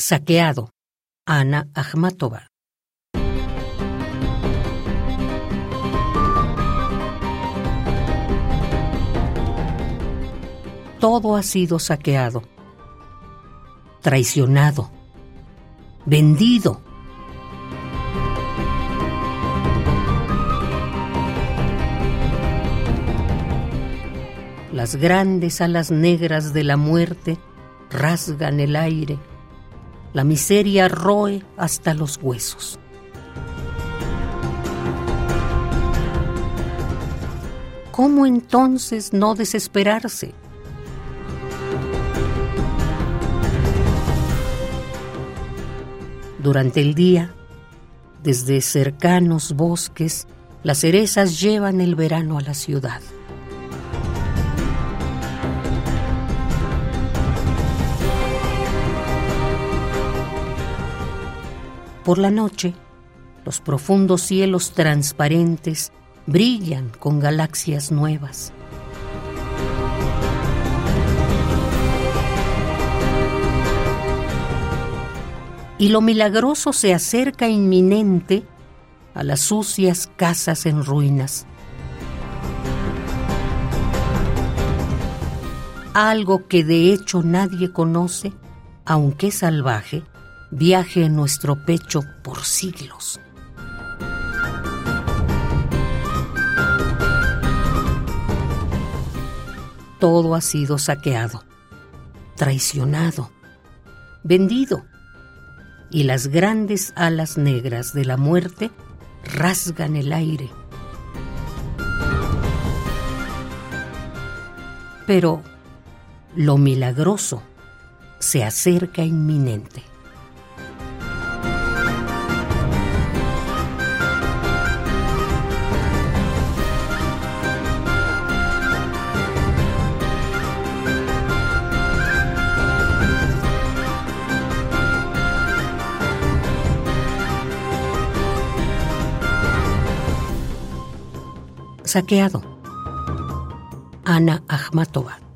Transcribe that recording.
Saqueado. Ana Akhmatova. Todo ha sido saqueado, traicionado, vendido. Las grandes alas negras de la muerte rasgan el aire la miseria roe hasta los huesos. ¿Cómo entonces no desesperarse? Durante el día, desde cercanos bosques, las cerezas llevan el verano a la ciudad. Por la noche, los profundos cielos transparentes brillan con galaxias nuevas. Y lo milagroso se acerca inminente a las sucias casas en ruinas. Algo que de hecho nadie conoce, aunque salvaje, viaje en nuestro pecho por siglos. Todo ha sido saqueado, traicionado, vendido, y las grandes alas negras de la muerte rasgan el aire. Pero lo milagroso se acerca inminente. Saqueado. Ana Akhmatova.